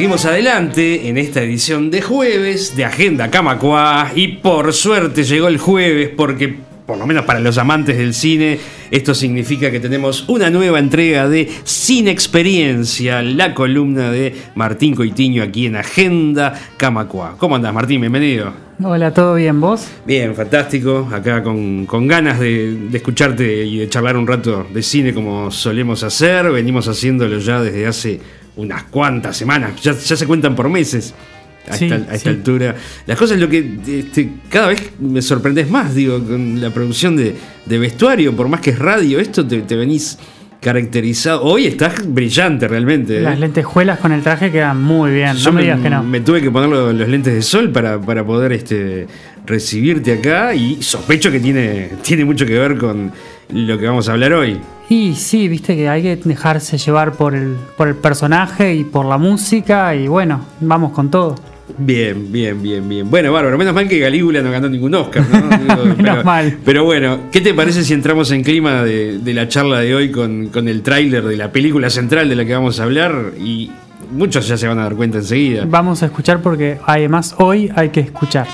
Seguimos adelante en esta edición de jueves de Agenda Camacuá y por suerte llegó el jueves porque por lo menos para los amantes del cine, esto significa que tenemos una nueva entrega de Cine Experiencia, la columna de Martín Coitiño aquí en Agenda Camacuá. ¿Cómo andas Martín? Bienvenido. Hola, ¿todo bien? ¿Vos? Bien, fantástico. Acá con, ganas de, de, escucharte y de charlar un rato de cine como solemos hacer. Venimos haciéndolo ya desde hace unas cuantas semanas, ya, se cuentan por meses. A, esta, altura. Las cosas lo que este, cada vez me sorprendes más, digo, con la producción de, vestuario, por más que es radio, esto te, venís caracterizado. Hoy estás brillante realmente. ¿eh? Las lentejuelas con el traje quedan muy bien. no me, digas que no. Me tuve que poner los, lentes de sol para, para poder este, recibirte acá y sospecho que tiene, tiene mucho que ver con lo que vamos a hablar hoy. Y sí, viste que hay que dejarse llevar por el, por el personaje y por la música y bueno, vamos con todo. Bien, bien, bien, bien. Bueno, bárbaro. Menos mal que Galígula no ganó ningún Oscar, ¿no? Menos pero, mal. Pero bueno, ¿qué te parece si entramos en clima de, la charla de hoy con, con el tráiler de la película central de la que vamos a hablar? Y muchos ya se van a dar cuenta enseguida. Vamos a escuchar porque además hoy hay que escuchar.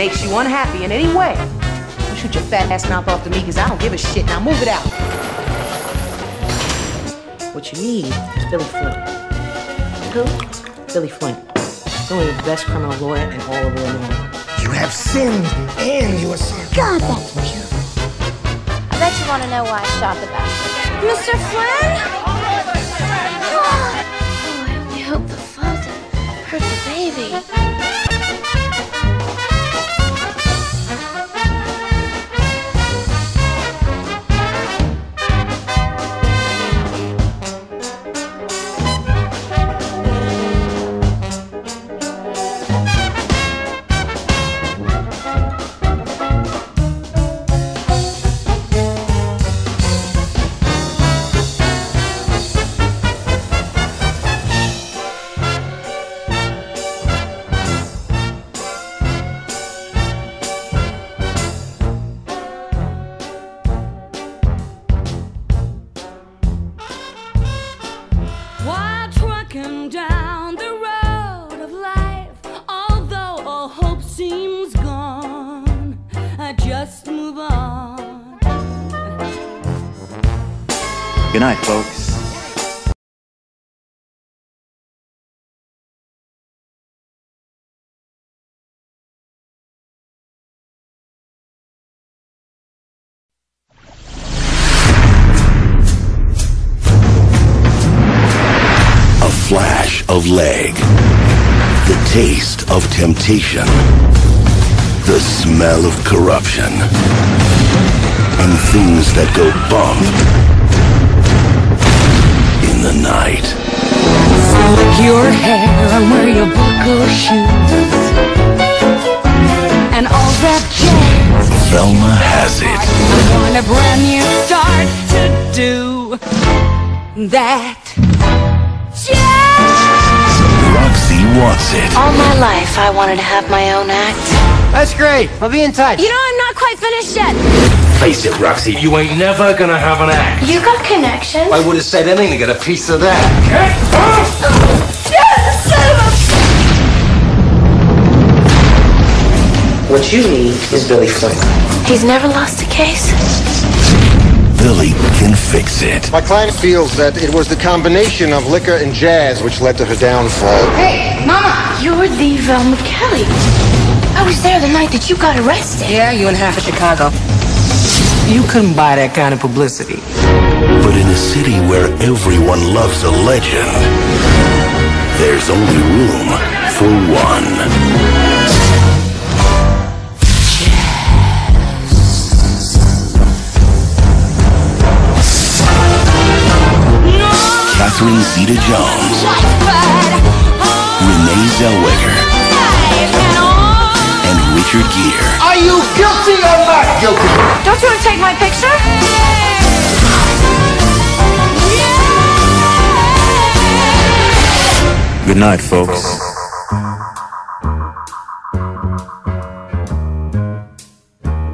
Makes you unhappy in any way? Don't shoot your fat ass mouth off to me, because I don't give a shit. Now move it out. What you need is Billy Flint. Who? Billy Flint. He's only the best criminal lawyer in all of Illinois. You have sinned, and you are sinned. God, that's beautiful. I bet you want to know why I shot the bastard. Mr. Flynn? Oh, Good night, folks. A flash of leg. The taste of temptation. The smell of corruption. And things that go bump the night. Slick your hair and wear your buckle shoes. And all that jazz. Velma has it. I want a brand new start to do that jazz. Roxy wants it. All my life, I wanted to have my own act. That's great. I'll be in touch. You know, I'm not quite finished yet. Face it, Roxy, you ain't never gonna have an act. You got connections. I would have said anything to get a piece of that. Get Yes, What you need is Billy Flynn. He's never lost a case. Billy can fix it. My client feels that it was the combination of liquor and jazz which led to her downfall. Hey, Mama! You're the Velma Kelly. I was there the night that you got arrested. Yeah, you and half of Chicago. You couldn't buy that kind of publicity. But in a city where everyone loves a legend, there's only room for one. Catherine Zeta-Jones, Renee Zellweger, featured gear. Are you guilty or not guilty? Don't you want to take my picture? Good night, folks.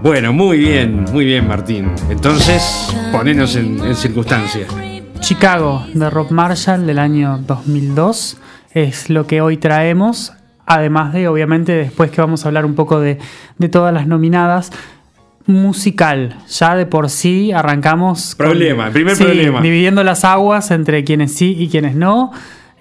Bueno, muy bien, muy bien, Martín. Entonces, ponenos en, en circunstancia. Chicago de Rob Marshall del año 2002 es lo que hoy traemos. Además de, obviamente, después que vamos a hablar un poco de, de todas las nominadas, musical. Ya de por sí arrancamos. con- Problema, el primer Sí, problema. Dividiendo las aguas entre quienes sí y quienes no.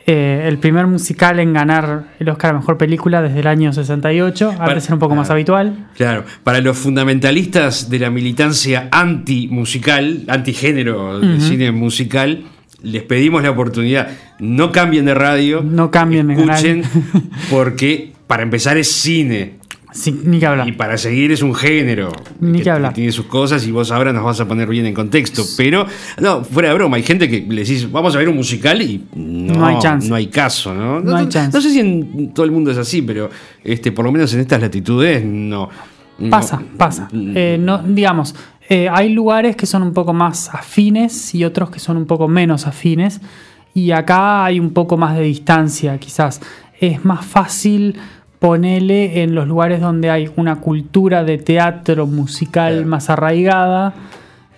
Eh, el primer musical en ganar el Oscar a Mejor Película desde el año 68. Antes era un poco más habitual. Claro, para los fundamentalistas de la militancia anti-musical, antigénero del cine musical, les pedimos la oportunidad. No cambien de radio. No cambien de Escuchen, canal. porque para empezar es cine. Sí, ni que hablar. Y para seguir es un género. Ni que hablar. Tiene sus cosas y vos ahora nos vas a poner bien en contexto. Pero, no, fuera de broma, hay gente que le decís, vamos a ver un musical y no, No hay chance. No hay caso, ¿no? No hay chance. No sé si en todo el mundo es así, pero este, por lo menos en estas latitudes no. No. Pasa, pasa. Eh, no, digamos, eh, hay lugares que son un poco más afines y otros que son un poco menos afines. Y acá hay un poco más de distancia, quizás. Es más fácil ponerle en los lugares donde hay una cultura de teatro musical más arraigada.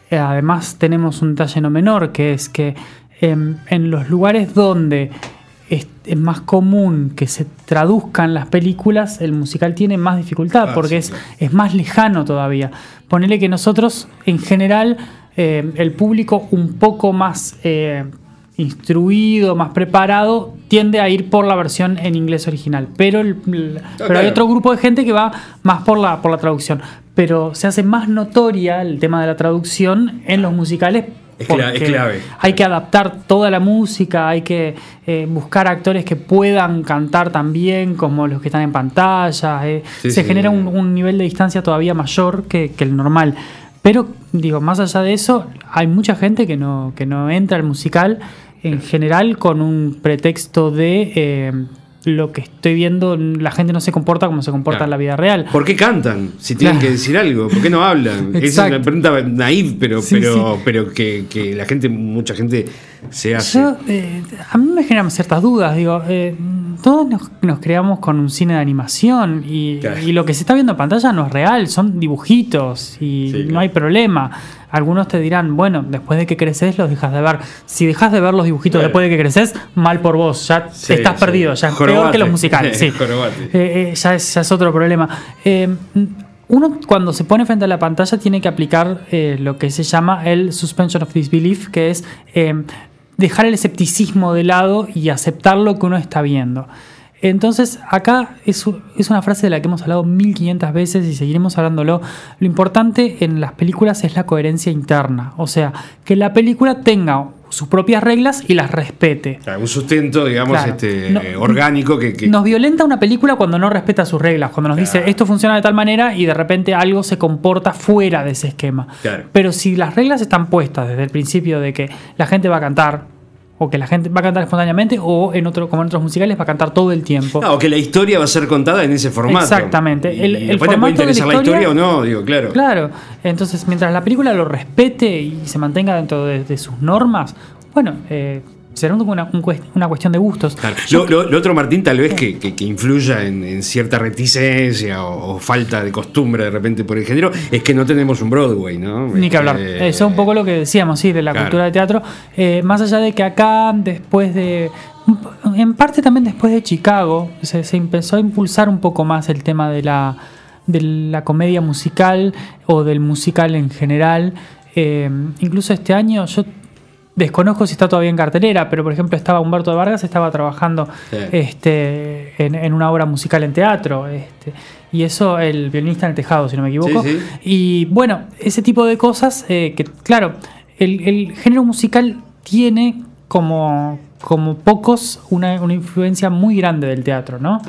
Eh, además tenemos un detalle no menor, que es que em, en los lugares donde es, más común que se traduzcan las películas, el musical tiene más dificultad Ah, porque sí, es, es más lejano todavía. Ponele que nosotros, en general, eh, el público un poco más eh, instruido, más preparado, tiende a ir por la versión en inglés original. Pero, el- el- pero hay otro grupo de gente que va más por la, por la traducción. Pero se hace más notoria el tema de la traducción en los musicales. Es clave. Hay que adaptar toda la música, hay que eh, buscar actores que puedan cantar también, como los que están en pantalla. eh. Sí, se sí. genera un, un nivel de distancia todavía mayor que, que el normal. Pero, digo, más allá de eso, hay mucha gente que no, que no entra al musical en general con un pretexto de eh, lo que estoy viendo, la gente no se comporta como se comporta Claro. en la vida real. ¿Por qué cantan? Si tienen Claro. que decir algo, ¿por qué no hablan? Esa es una pregunta naive, pero, Sí, pero, sí. pero que, que la gente, mucha gente se hace. Yo, eh, a mí me generan ciertas dudas. Digo, eh, todos nos, nos creamos con un cine de animación y, Claro. y lo que se está viendo en pantalla no es real, son dibujitos y Sí, no claro. hay problema. Algunos te dirán, bueno, después de que creces los dejas de ver. Si dejas de ver los dibujitos Claro. después de que creces, mal por vos, ya Sí, estás sí. perdido, ya es peor que los musicales. Sí. Eh, eh, ya, es, ya es otro problema. Eh, uno cuando se pone frente a la pantalla tiene que aplicar eh, lo que se llama el suspension of disbelief, que es eh, dejar el escepticismo de lado y aceptar lo que uno está viendo. Entonces, acá es, es una frase de la que hemos hablado 1500 veces y seguiremos hablándolo. Lo importante en las películas es la coherencia interna, o sea, que la película tenga sus propias reglas y las respete. Claro, un sustento, digamos, Claro. este, No- orgánico que, que- Nos violenta una película cuando no respeta sus reglas, cuando nos dice esto funciona de tal manera y de repente algo se comporta fuera de ese esquema. Pero si las reglas están puestas desde el principio de que la gente va a cantar, o que la gente va a cantar espontáneamente, o en otro, como en otros musicales va a cantar todo el tiempo. No, o que la historia va a ser contada en ese formato. Exactamente. Y, El- y el después te puede formato de la interesar historia o no, digo, claro. Claro. Entonces, mientras la película lo respete y se mantenga dentro de, de sus normas, bueno, eh, será una, una cuestión de gustos. Claro. Lo, lo- lo otro, Martín, tal vez que, que- que influya en, en cierta reticencia o, o falta de costumbre de repente por el género, es que no tenemos un Broadway, ¿no? Ni que hablar. Este, Eso es un poco lo que decíamos, sí, de la Claro. cultura de teatro. Eh, más allá de que acá, después de. En parte también después de Chicago, se, se empezó a impulsar un poco más el tema de la, de la comedia musical o del musical en general. Eh, incluso este año, yo desconozco si está todavía en cartelera, pero por ejemplo estaba Humberto de Vargas, estaba trabajando Sí. este, en, en una obra musical en teatro. Este, y eso, el violinista en el tejado, si no me equivoco. Sí, sí. Y bueno, ese tipo de cosas eh, que, claro, el, el género musical tiene como, como pocos una, una influencia muy grande del teatro, ¿no?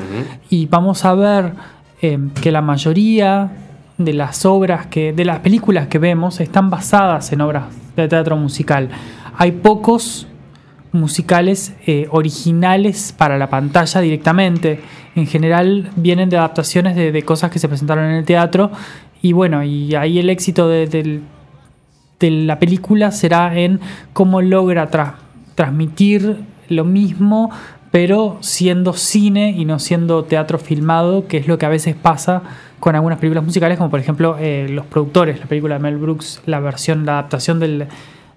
Y vamos a ver eh, que la mayoría de las obras que, de las películas que vemos están basadas en obras de teatro musical. Hay pocos musicales eh, originales para la pantalla directamente. en general vienen de adaptaciones de, cosas que se presentaron en el teatro. Y bueno, y ahí el éxito de, la película será en cómo logra tra- transmitir lo mismo, pero siendo cine y no siendo teatro filmado, que es lo que a veces pasa con algunas películas musicales, como por ejemplo eh, Los Productores, la película de Mel Brooks, la versión, la adaptación del-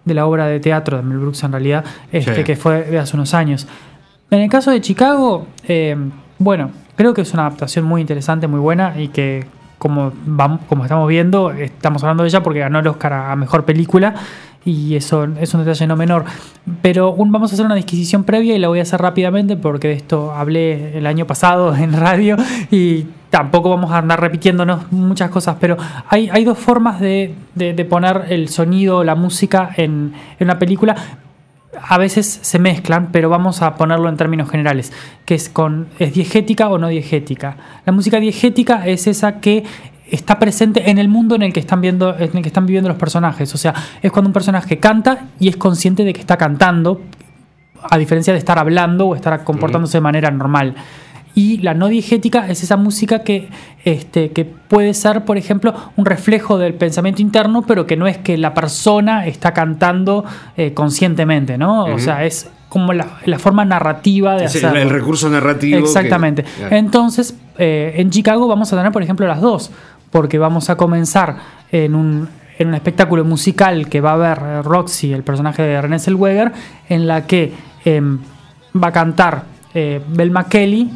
de la obra de teatro de Mel Brooks en realidad, este, Sí. que fue de hace unos años. En el caso de Chicago, eh, bueno, creo que es una adaptación muy interesante, muy buena y que como, vam- como estamos viendo, estamos hablando de ella porque ganó el Oscar a, a Mejor Película y eso es un detalle no menor. Pero un- vamos a hacer una disquisición previa y la voy a hacer rápidamente porque de esto hablé el año pasado en radio y tampoco vamos a andar repitiéndonos muchas cosas, pero hay, hay dos formas de, de- de poner el sonido, la música en, en una película a veces se mezclan, pero vamos a ponerlo en términos generales, que es con es diegética o no diegética. La música diegética es esa que está presente en el mundo en el que están viendo en el que están viviendo los personajes, o sea, es cuando un personaje canta y es consciente de que está cantando a diferencia de estar hablando o estar comportándose de manera normal. Y la no diegética es esa música que, este, que puede ser, por ejemplo, un reflejo del pensamiento interno, pero que no es que la persona está cantando eh, conscientemente, ¿no? O sea, es como la, la forma narrativa de Es el, recurso narrativo. que- Exactamente. Entonces, eh, en Chicago vamos a tener, por ejemplo, las dos, porque vamos a comenzar en un, en un espectáculo musical que va a ver eh, Roxy, el personaje de René Zellweger, en la que em, va a cantar eh, Belma Kelly,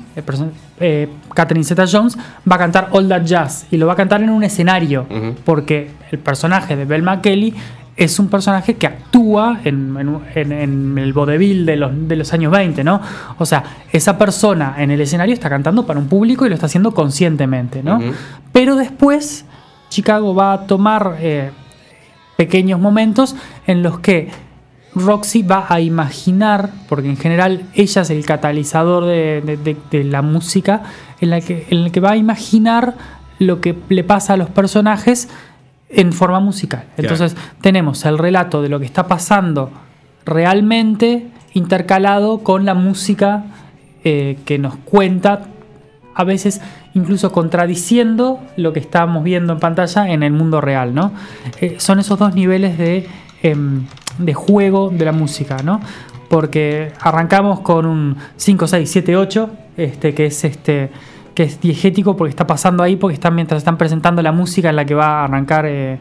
eh, Catherine Zeta-Jones, va a cantar All That Jazz y lo va a cantar en un escenario, porque el personaje de Belma Kelly es un personaje que actúa en, en- en- en el vodevil de los, de los años 20, ¿no? O sea, esa persona en el escenario está cantando para un público y lo está haciendo conscientemente, ¿no? Pero después Chicago va a tomar eh, pequeños momentos en los que Roxy va a imaginar, porque en general ella es el catalizador de, de- de- de la música, en la, que, en la que va a imaginar lo que le pasa a los personajes en forma musical. Entonces tenemos el relato de lo que está pasando realmente intercalado con la música eh, que nos cuenta, a veces incluso contradiciendo lo que estamos viendo en pantalla en el mundo real. ¿no? Eh, son esos dos niveles de, em, de juego de la música, ¿no? porque arrancamos con un 5, 6, 7, 8, este, que es este que es diegético porque está pasando ahí, porque están mientras están presentando la música en la que va a arrancar eh,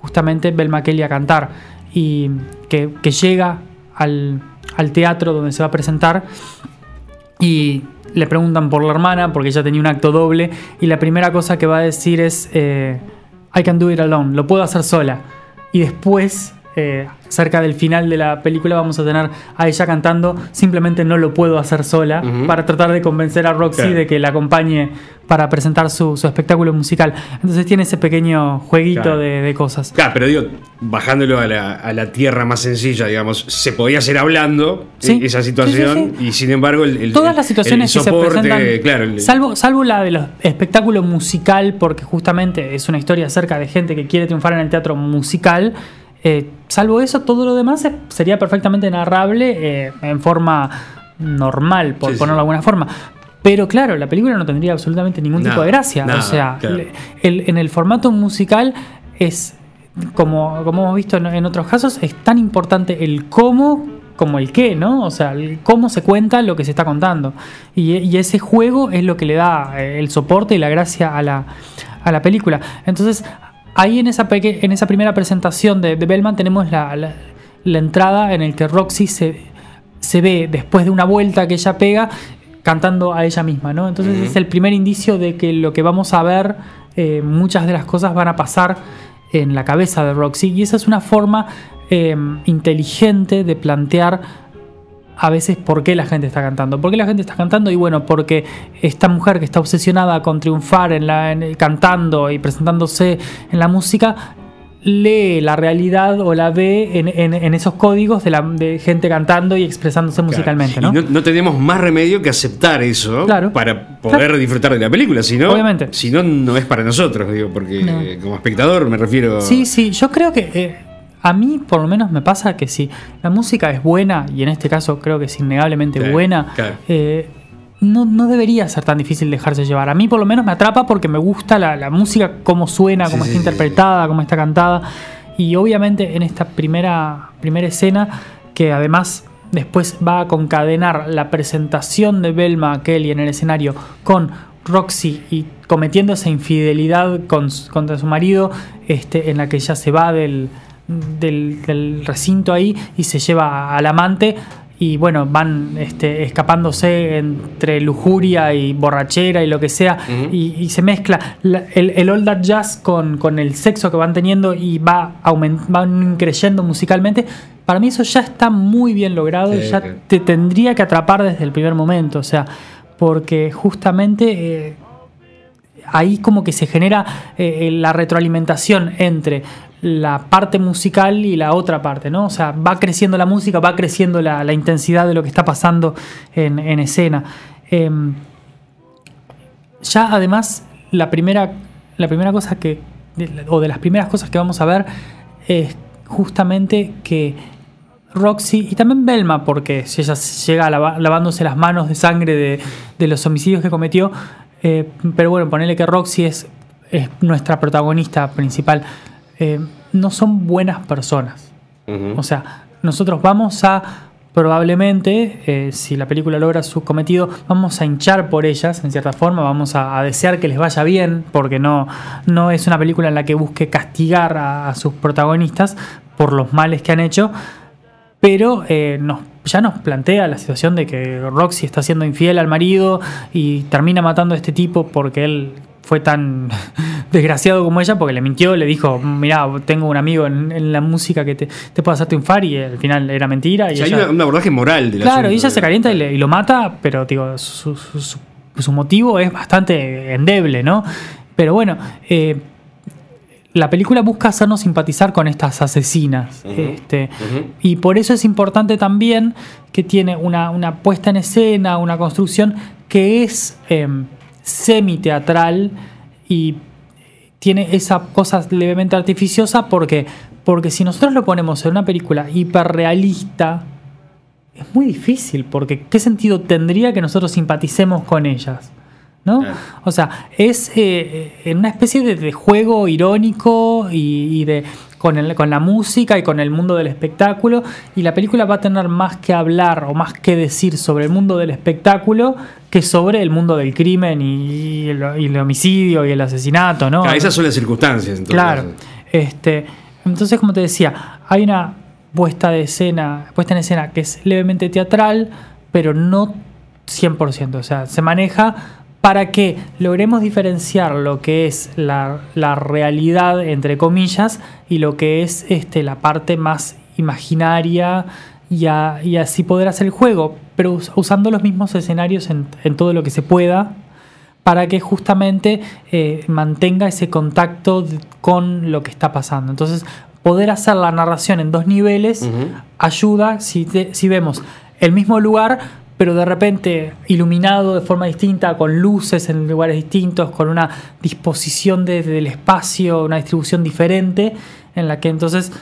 justamente Belma Kelly a cantar y que, llega al, al teatro donde se va a presentar y le preguntan por la hermana porque ella tenía un acto doble y la primera cosa que va a decir es eh, I can do it alone, lo puedo hacer sola y después eh, cerca del final de la película vamos a tener a ella cantando simplemente no lo puedo hacer sola para tratar de convencer a Roxy Claro. de que la acompañe para presentar su, su espectáculo musical entonces tiene ese pequeño jueguito Claro. de, de cosas Claro, pero digo, bajándolo a la, a la tierra más sencilla, digamos, se podía hacer hablando Sí. esa situación Sí, y sin embargo el, el- Todas las situaciones el que se soporte, presentan, claro, el- salvo, salvo la del espectáculo musical, porque justamente es una historia acerca de gente que quiere triunfar en el teatro musical, eh, salvo eso, todo lo demás sería perfectamente narrable eh, en forma normal, por Sí, ponerlo de alguna forma. Pero claro, la película no tendría absolutamente ningún tipo de gracia. nada, o sea, claro. le- el- en el formato musical es, como, como hemos visto en, en otros casos, es tan importante el cómo como el qué, ¿no? O sea, el cómo se cuenta lo que se está contando. Y, y ese juego es lo que le da eh, el soporte y la gracia a la, a la película. Entonces, ahí en esa, en esa primera presentación de, de Bellman tenemos la, la- la entrada en el que Roxy se, se ve después de una vuelta que ella pega cantando a ella misma, ¿no? Entonces es el primer indicio de que lo que vamos a ver, eh, muchas de las cosas van a pasar en la cabeza de Roxy y esa es una forma eh, inteligente de plantear a veces por qué la gente está cantando. ¿Por qué la gente está cantando? Y bueno, porque esta mujer que está obsesionada con triunfar en la, en- cantando y presentándose en la música, lee la realidad o la ve en, en- en esos códigos de, la, de gente cantando y expresándose musicalmente, ¿no? Y no, no tenemos más remedio que aceptar eso Claro. para poder Claro. disfrutar de la película. Si no, Obviamente. si no, no es para nosotros, digo, porque No. eh, como espectador me refiero. Sí, sí, yo creo que eh, a mí por lo menos me pasa que si la música es buena, y en este caso creo que es innegablemente buena, eh, no, no debería ser tan difícil dejarse llevar. A mí por lo menos me atrapa porque me gusta la, la música, cómo suena, cómo Sí, está sí, sí, interpretada, cómo está cantada. Y obviamente en esta primera, primera escena, que además después va a concadenar la presentación de Belma Kelly en el escenario con Roxy y cometiendo esa infidelidad con contra su marido, este, en la que ella se va del, del, del recinto ahí y se lleva al amante. Y bueno, van este, escapándose entre lujuria y borrachera y lo que sea. y, y se mezcla la- el, el old that jazz con, con el sexo que van teniendo y va aument, van creyendo musicalmente. Para mí eso ya está muy bien logrado y ya te tendría que atrapar desde el primer momento. O sea, porque justamente eh, ahí como que se genera eh, la retroalimentación entre la parte musical y la otra parte, ¿no? O sea, va creciendo la música, va creciendo la, intensidad de lo que está pasando en, en escena. Em, ya además, la primera, la primera cosa que, o de las primeras cosas que vamos a ver es justamente que Roxy y también Belma, porque ella llega lavándose las manos de sangre de, los homicidios que cometió, eh, pero bueno, ponerle que Roxy es nuestra protagonista principal, eh, no son buenas personas. O sea, nosotros vamos a probablemente, eh, si la película logra su cometido, vamos a hinchar por ellas, en cierta forma, vamos a, a desear que les vaya bien, porque no, no es una película en la que busque castigar a, a sus protagonistas por los males que han hecho, pero eh, nos, ya nos plantea la situación de que Roxy está siendo infiel al marido y termina matando a este tipo porque él fue tan desgraciado como ella porque le mintió, le dijo, mira, tengo un amigo en, en la música que te, te puede hacer triunfar y al final era mentira. Y O sea, hay ella- una- un abordaje moral de Claro, y ella se calienta y, le- y lo mata, pero digo, su, su- su- su motivo es bastante endeble, ¿no? Pero bueno, eh, la película busca hacernos simpatizar con estas asesinas. este, Y por eso es importante también que tiene una, una puesta en escena, una construcción que es em, semi-teatral y tiene esa cosa levemente artificiosa porque, porque si nosotros lo ponemos en una película hiperrealista, es muy difícil, porque ¿qué sentido tendría que nosotros simpaticemos con ellas? ¿No? O sea, es eh, eh, una especie de, de juego irónico y, y de con, el- con la música y con el mundo del espectáculo. Y la película va a tener más que hablar o más que decir sobre el mundo del espectáculo que sobre el mundo del crimen y, y el, y el homicidio y el asesinato, ¿no? Ah, esas son las circunstancias. entonces. Claro. Este, entonces, como te decía, hay una puesta de escena, puesta en escena que es levemente teatral, pero no 100%. O sea, se maneja para que logremos diferenciar lo que es la, la realidad, entre comillas, y lo que es este, la parte más imaginaria y, a- y así poder hacer el juego, pero us- usando los mismos escenarios en, en todo lo que se pueda para que justamente eh, mantenga ese contacto con lo que está pasando. Entonces, poder hacer la narración en dos niveles ayuda si, te- si vemos el mismo lugar, pero de repente iluminado de forma distinta, con luces en lugares distintos, con una disposición de- del espacio, una distribución diferente, en la que entonces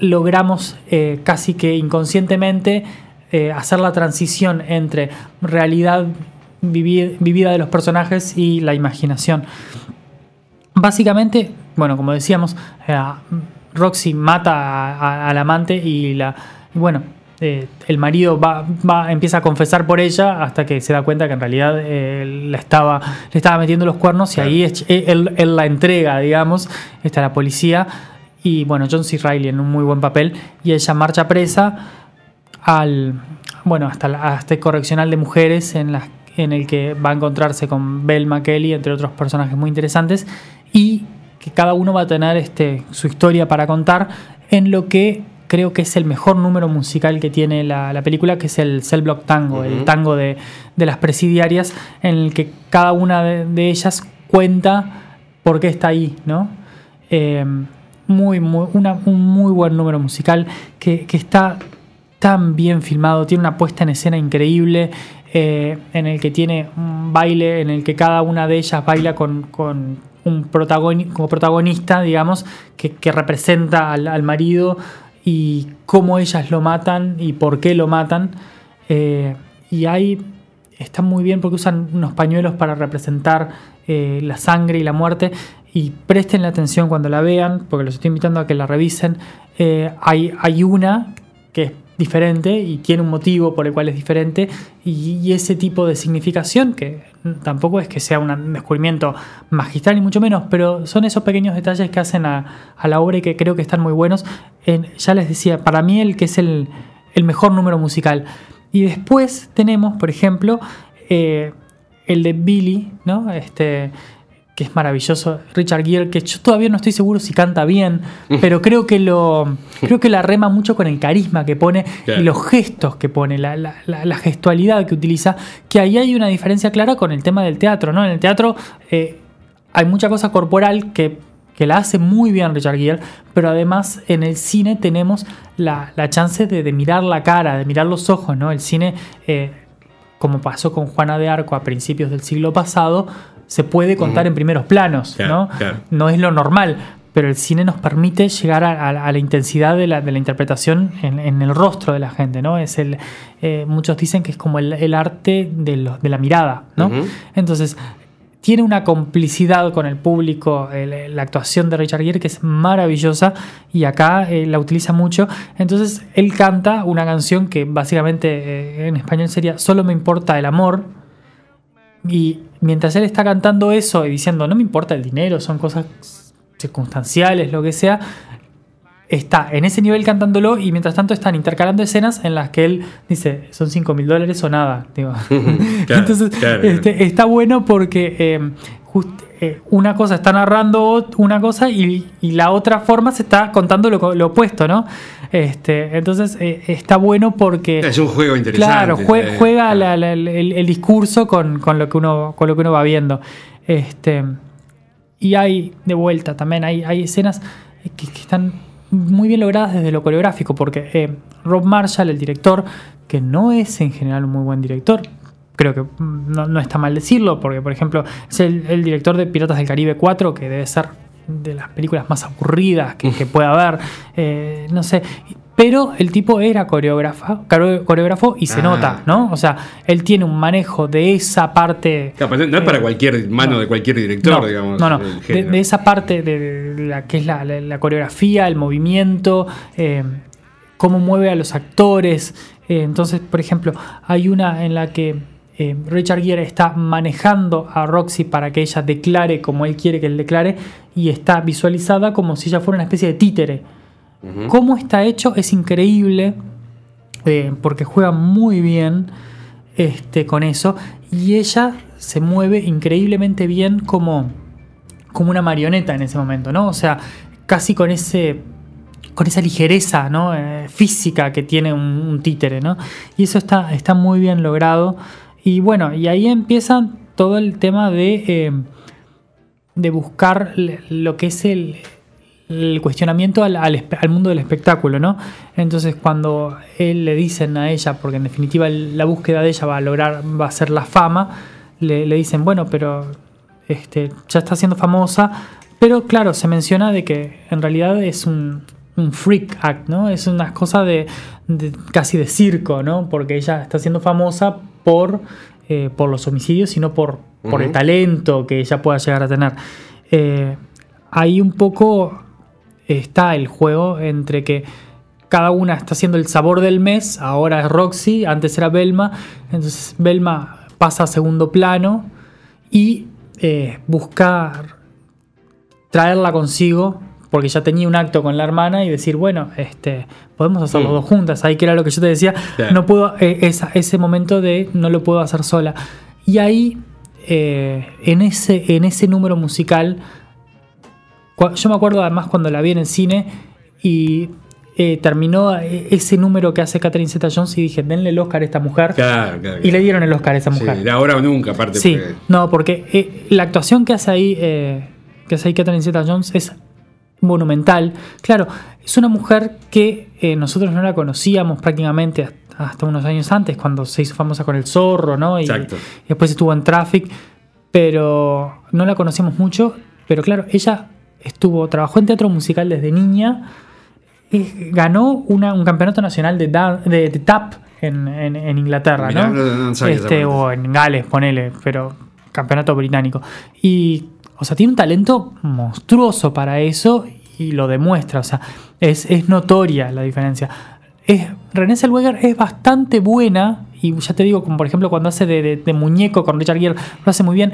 logramos eh, casi que inconscientemente eh, hacer la transición entre realidad vivi- vivida de los personajes y la imaginación. Básicamente, bueno, como decíamos, eh, Roxy mata al amante y la bueno, eh, el marido va, va- empieza a confesar por ella hasta que se da cuenta que en realidad eh, la estaba, le estaba metiendo los cuernos y ahí es- él, él la entrega, digamos, está la policía y bueno, John C. Reilly en un muy buen papel y ella marcha presa al bueno hasta la- hasta el correccional de mujeres en las en el que va a encontrarse con Belma Kelly entre otros personajes muy interesantes y que cada uno va a tener este su historia para contar en lo que creo que es el mejor número musical que tiene la, la película que es el Cell Block Tango el tango de, de las presidiarias en el que cada una de, de ellas cuenta por qué está ahí no Eh, muy, muy, una- un muy buen número musical que, que está tan bien filmado, tiene una puesta en escena increíble, eh, en el que tiene un baile, en el que cada una de ellas baila con, con un protagoni- como protagonista, digamos, que, que representa al, al marido y cómo ellas lo matan y por qué lo matan. Eh, y hay está muy bien porque usan unos pañuelos para representar eh, la sangre y la muerte. Y presten la atención cuando la vean, porque los estoy invitando a que la revisen. Eh, hay, hay una que es diferente y tiene un motivo por el cual es diferente y, ese tipo de significación que tampoco es que sea un descubrimiento magistral ni mucho menos, pero son esos pequeños detalles que hacen a, la obra y que creo que están muy buenos. En- ya les decía, para mí el que es el, el mejor número musical. Y después tenemos, por ejemplo, eh, el de Billy, ¿no? Este, que es maravilloso, Richard Gere, que yo todavía no estoy seguro si canta bien, pero creo que lo creo que la rema mucho con el carisma que pone Claro. y los gestos que pone, la, la- gestualidad que utiliza, que ahí hay una diferencia clara con el tema del teatro, ¿no? En el teatro eh, hay mucha cosa corporal que, que la hace muy bien Richard Gere, pero además en el cine tenemos la, la chance de, de mirar la cara, de mirar los ojos, ¿no? El cine, eh, como pasó con Juana de Arco a principios del siglo pasado, se puede contar en primeros planos, ¿no? No es lo normal, pero el cine nos permite llegar a, a- a la intensidad de la, de la interpretación en, en el rostro de la gente, ¿no? Es el, eh, muchos dicen que es como el, el arte de, la mirada, ¿no? Entonces, tiene una complicidad con el público, el- la actuación de Richard Gere que es maravillosa y acá eh, la utiliza mucho. Entonces, él canta una canción que básicamente eh, en español sería Solo me importa el amor. Y mientras él está cantando eso y diciendo, no me importa el dinero, son cosas circunstanciales, lo que sea, está en ese nivel cantándolo y mientras tanto están intercalando escenas en las que él dice, son 5 mil dólares o nada. digo. Claro, Entonces, claro. este, está bueno porque eh, just- eh, una cosa está narrando una cosa y, y la otra forma se está contando lo, lo opuesto, ¿no? Este, entonces, eh, está bueno porque... Es un juego interesante. Claro, jue- Eh, juega la- la- el, el discurso con, con lo que uno, con lo que uno va viendo. Este, y hay, de vuelta, también hay, hay escenas que, que están muy bien logradas desde lo coreográfico, porque eh, Rob Marshall, el director, que no es en general un muy buen director, creo que mm, no, no está mal decirlo, porque por ejemplo es el, el director de Piratas del Caribe 4, que debe ser de las películas más aburridas que, que pueda haber, eh, no sé. Pero el tipo era coreógrafo, coreógrafo y se Ah. nota, ¿no? O sea, él tiene un manejo de esa parte Claro, no es para eh, cualquier mano no. de cualquier director, no, digamos. No, no. De, esa parte de, de la que es la, la- la coreografía, el movimiento, eh, cómo mueve a los actores. Eh, entonces, por ejemplo, hay una en la que eh, Richard Gere está manejando a Roxy para que ella declare como él quiere que él declare y está visualizada como si ella fuera una especie de títere. Ujú. Cómo está hecho es increíble eh, porque juega muy bien este, con eso y ella se mueve increíblemente bien como, como una marioneta en ese momento, ¿no? O sea, casi con ese con esa ligereza ¿no? Eh, física que tiene un, un títere, ¿no? Y eso está, está muy bien logrado. Y bueno, y ahí empieza todo el tema de, eh, de buscar lo que es el, cuestionamiento al, mundo del espectáculo, ¿no? Entonces cuando él le dicen a ella, porque en definitiva la búsqueda de ella va a lograr, va a ser la fama, le, dicen, bueno, pero este, ya está siendo famosa, pero claro, se menciona de que en realidad es un, un freak act, ¿no? Es una cosa de, de- casi de circo, ¿no? Porque ella está siendo famosa por, eh, por los homicidios, sino por, por el talento que ella pueda llegar a tener. Eh, ahí un poco está el juego entre que cada una está haciendo el sabor del mes, ahora es Roxy, antes era Belma, entonces Belma pasa a segundo plano y eh, busca traerla consigo porque ya tenía un acto con la hermana y decir, bueno, este, podemos hacer los Mm. dos juntas, ahí que era lo que yo te decía, no puedo, eh, esa- ese momento de no lo puedo hacer sola. Y ahí, eh, en, ese, en ese número musical, yo me acuerdo además cuando la vi en el cine y eh, terminó eh, ese número que hace Catherine Zeta Jones y dije, denle el Oscar a esta mujer. Claro, claro, Y le dieron el Oscar a esa Sí, mujer. era ahora o nunca, aparte. Sí, porque- no, porque la actuación que hace ahí, que hace ahí Catherine Zeta Jones es monumental. Claro, es una mujer que eh, nosotros no la conocíamos prácticamente hasta, hasta unos años antes, cuando se hizo famosa con El Zorro, ¿no? Y, Exacto. y después estuvo en Traffic, pero no la conocíamos mucho. Pero claro, ella estuvo, trabajó en teatro musical desde niña. eh, ganó una- un campeonato nacional de, da- de- de tap en, en- en Inglaterra, Mirá, ¿no? no- no este, o en Gales, ponele, pero campeonato británico. Y, o sea, tiene un talento monstruoso para eso y lo demuestra, o sea, es, es notoria la diferencia. Es, René Zellweger es bastante buena, y ya te digo, como por ejemplo cuando hace de, de- muñeco con Richard Gere, lo hace muy bien.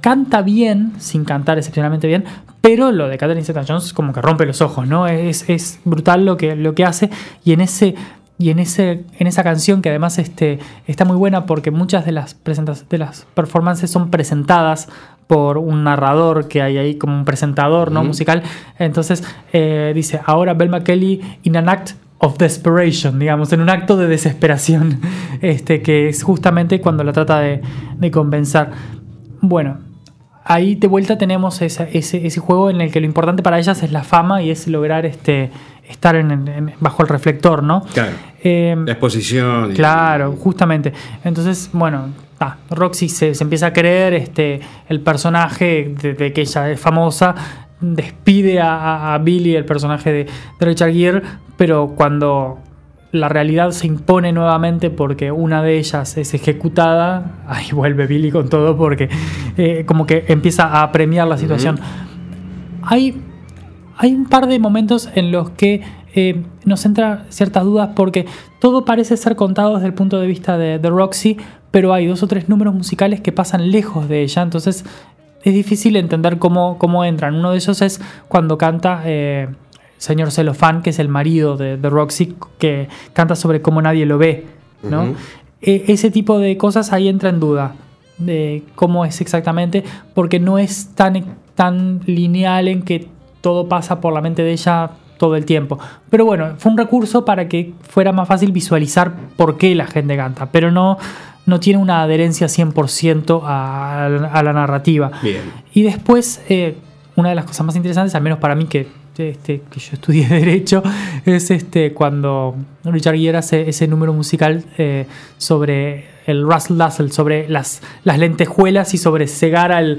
Canta bien, sin cantar excepcionalmente bien, pero lo de Catherine Zeta Jones como que rompe los ojos, ¿no? Es, es brutal lo que, lo que hace, y en ese y en, ese, en esa canción, que además este, está muy buena porque muchas de las, de las performances son presentadas por un narrador que hay ahí como un presentador musical. Entonces eh, dice, ahora Belma Kelly in an act of desperation, digamos, en un acto de desesperación, este, que es justamente cuando la trata de, de convencer. Bueno, ahí de vuelta tenemos esa- ese, ese juego en el que lo importante para ellas es la fama y es lograr este, estar en- en- bajo el reflector, ¿no? Claro. Eh, La exposición. y- Claro, justamente. Entonces, bueno, ah, Roxy se, se empieza a creer, este, el personaje de, de que ella es famosa, despide a Billy, el personaje de, de Richard Gere, pero cuando la realidad se impone nuevamente porque una de ellas es ejecutada, ahí vuelve Billy con todo porque eh, como que empieza a premiar la situación. Hay hay un par de momentos en los que eh, nos entra ciertas dudas porque todo parece ser contado desde el punto de vista de, de Roxy, pero hay dos o tres números musicales que pasan lejos de ella, entonces es difícil entender cómo, cómo entran. Uno de esos es cuando canta eh, señor Celofán, que es el marido de, de Roxy, que canta sobre cómo nadie lo ve, ¿no? E- ese tipo de cosas ahí entra en duda de cómo es exactamente, porque no es tan, tan lineal en que todo pasa por la mente de ella todo el tiempo. Pero bueno, fue un recurso para que fuera más fácil visualizar por qué la gente canta, pero no, no tiene una adherencia 100% a, a la narrativa. Bien. Y después, eh, una de las cosas más interesantes, al menos para mí que, este, que yo estudié Derecho, es este, cuando Richard Gere hace ese número musical eh, sobre el Russell Dazzle, sobre las, las lentejuelas y sobre cegar al,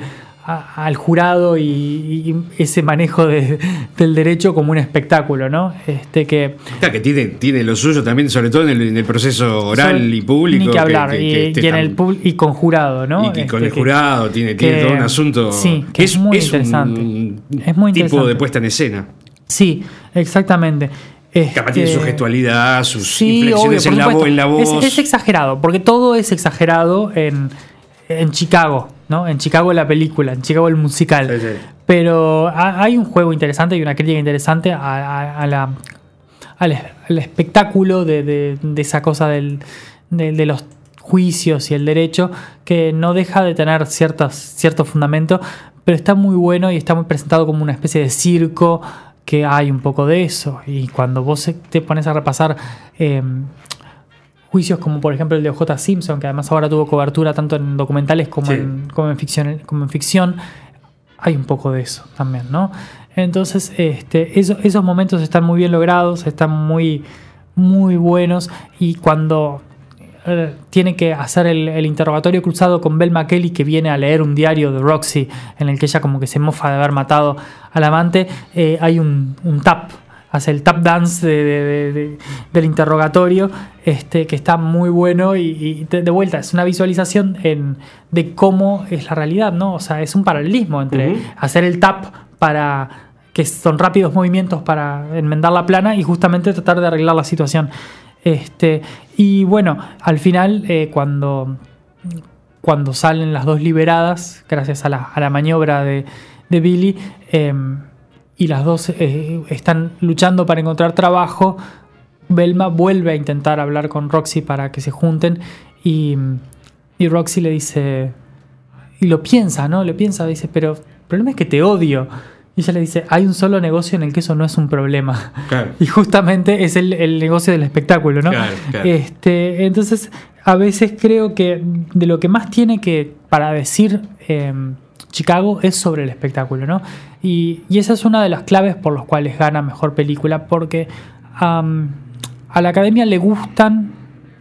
a- al jurado y, y ese manejo de- del derecho como un espectáculo, ¿no? Este, que, Claro, que tiene, tiene lo suyo también, sobre todo en el, en el proceso oral y público. Ni que hablar. que- que- y, en el y con jurado, ¿no? Y que con Este, el jurado tiene, tiene todo un asunto. Sí, que es, muy interesante. Un es muy tipo interesante. de puesta en escena. Sí, exactamente. Que aparte tiene su Este, gestualidad, sus Sí, inflexiones obvio, en, la en la voz. Es, es exagerado, porque todo es exagerado en, en Chicago, ¿no? En Chicago la película, en Chicago el musical. Sí, sí. Pero ha- hay un juego interesante y una crítica interesante a, a- a la, al, es- al espectáculo de, de- de esa cosa del, de, de los juicios y el derecho, que no deja de tener ciertos, cierto fundamento, pero está muy bueno y está muy presentado como una especie de circo, que hay un poco de eso. Y cuando vos te pones a repasar... eh, juicios como por ejemplo el de OJ Simpson, que además ahora tuvo cobertura tanto en documentales como, Sí. en, como, en, ficción, como en ficción, hay un poco de eso también, ¿no? Entonces, este, eso- esos momentos están muy bien logrados, están muy, muy buenos y cuando eh, tiene que hacer el, el interrogatorio cruzado con Belma Kelly que viene a leer un diario de Roxy en el que ella como que se mofa de haber matado al amante, eh, hay un, un tap, hace el tap dance de- de- de- de- del interrogatorio este, que está muy bueno y, y de, vuelta es una visualización en- de cómo es la realidad, ¿no? O sea, es un paralelismo entre hacer el tap para que son rápidos movimientos para enmendar la plana y justamente tratar de arreglar la situación. Este, y bueno, al final, eh, cuando, cuando salen las dos liberadas, gracias a la, a la maniobra de, de Billy, eh, y las dos eh, están luchando para encontrar trabajo, Belma vuelve a intentar hablar con Roxy para que se junten y, y Roxy le dice, y lo piensa, ¿no? Lo piensa, dice, pero el problema es que te odio. Y ella le dice, hay un solo negocio en el que eso no es un problema. Claro. Y justamente es el, el negocio del espectáculo, ¿no? Claro, claro. Este, entonces, a veces creo que de lo que más tiene que para decir eh, Chicago es sobre el espectáculo, ¿no? Y, y esa es una de las claves por las cuales gana mejor película, porque am, a la academia le gustan,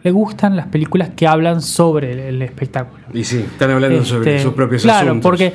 le gustan las películas que hablan sobre el, el espectáculo. Y sí, están hablando sobre Este, sus propios claro, asuntos. porque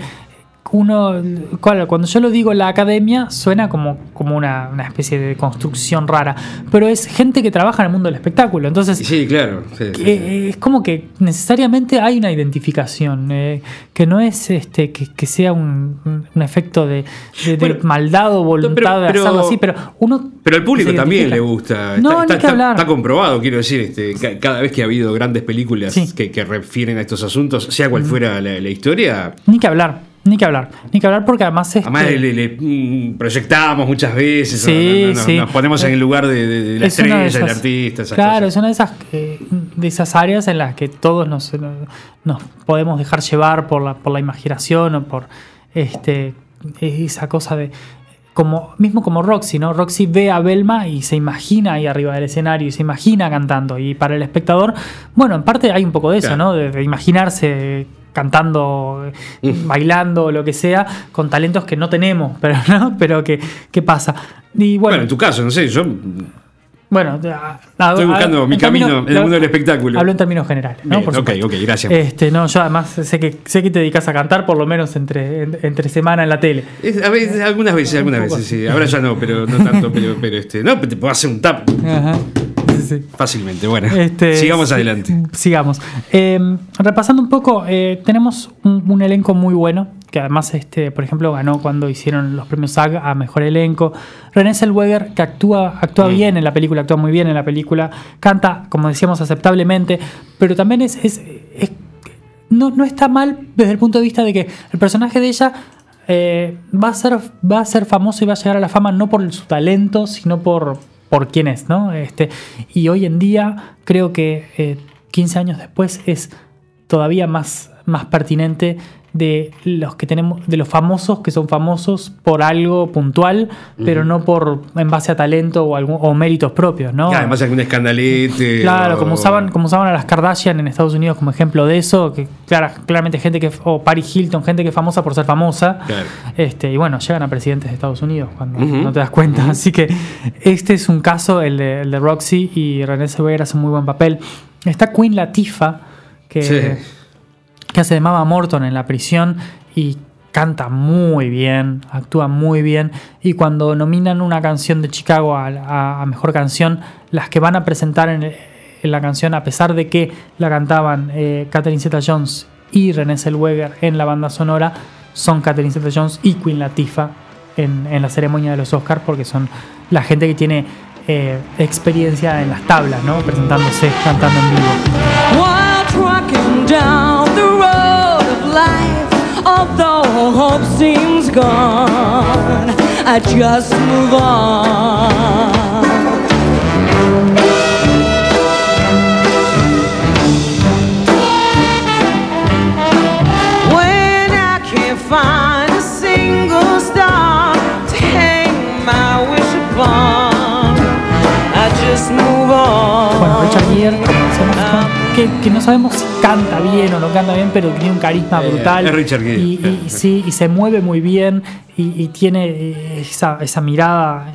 uno, claro, cuando yo lo digo la academia, suena como, como una, una especie de construcción rara, pero es gente que trabaja en el mundo del espectáculo, entonces Sí, claro. sí, sí, sí. es como que necesariamente hay una identificación, eh, que no es este que, que sea un, un- efecto de, de- de maldad o voluntad pero- de pero- hacerlo así, pero uno... Pero al público también le gusta. No, está, que hablar. está comprobado, quiero decir, este, ca- cada vez que ha habido grandes películas que refieren a estos asuntos, sea cual fuera la, la historia, Ni que hablar, ni que hablar, ni que hablar porque además es... además le, le, mm, proyectamos muchas veces, Sí, no- no- no- sí. nos ponemos en el lugar de, de- de la Es estrella, del artista, esas claro, cosas. es una de esas, eh, de esas áreas en las que todos nos, nos podemos dejar llevar por la, por la imaginación o por este, esa cosa de. Como, mismo como Roxy, ¿no? Roxy ve a Belma y se imagina ahí arriba del escenario y se imagina cantando. Y para el espectador, bueno, en parte hay un poco de eso, Claro. ¿no? De, de imaginarse cantando, eh, bailando, lo que sea, con talentos que no tenemos, pero, ¿no? pero que, que pasa. Y Bueno, bueno, en tu caso, no sé, yo bueno, a- a- Estoy buscando a- mi en camino términos- en el mundo del espectáculo. Hablo en términos generales, ¿no? Bien, Por ok, ok, gracias. Este, no, yo además sé que sé que te dedicas a cantar por lo menos entre, en- entre semana en la tele. Es- a veces, algunas veces, algunas veces, sí. Ahora ya no, pero no tanto, pero, pero este. No, pero te puedo hacer un tap Ajá. Sí, sí. fácilmente. Bueno, Este, sigamos sí, adelante. Sigamos. Eh, repasando un poco, eh, tenemos un, un elenco muy bueno, que además, este, por ejemplo, ganó cuando hicieron los premios SAG a Mejor Elenco. René Zellweger, que actúa, actúa Mm. bien en la película, actúa muy bien en la película, canta, como decíamos, aceptablemente, pero también es, es- es- no, no está mal desde el punto de vista de que el personaje de ella eh, va, a ser, va a ser famoso y va a llegar a la fama no por su talento, sino por, por quién es, ¿no? Este, y hoy en día creo que eh, 15 años después es todavía más, más pertinente de los que tenemos, de los famosos que son famosos por algo puntual, pero no por en base a talento o algún, o méritos propios, ¿no? Y además algún escandalete. Claro, o- como usaban, como usaban a las Kardashian en Estados Unidos como ejemplo de eso, que clara- claramente gente que, o Paris Hilton, gente que es famosa por ser famosa, Claro. este, y bueno, llegan a presidentes de Estados Unidos cuando no te das cuenta. Así que este es un caso, el de, el de Roxy, y René Zellweger hace un muy buen papel. Está Queen Latifah, que, Sí. Que hace de Morton en la prisión y canta muy bien, actúa muy bien. Y cuando nominan una canción de Chicago a, mejor canción, las que van a presentar en, la canción, a pesar de que la cantaban eh, Catherine Zeta Jones y René Zellweger en la banda sonora, son Catherine Zeta Jones y Queen Latifah en, en la ceremonia de los Oscars, porque son la gente que tiene eh, experiencia en las tablas, ¿no? presentándose, cantando en vivo. Although hope seems gone, I just move on. When I can't find a single star to hang my wish upon, I just move on. Que, que no sabemos si canta bien o no canta bien, pero tiene un carisma Eh, brutal. es Richard Gere. Y, y- sí, y se mueve muy bien y, y tiene eh, esa, esa mirada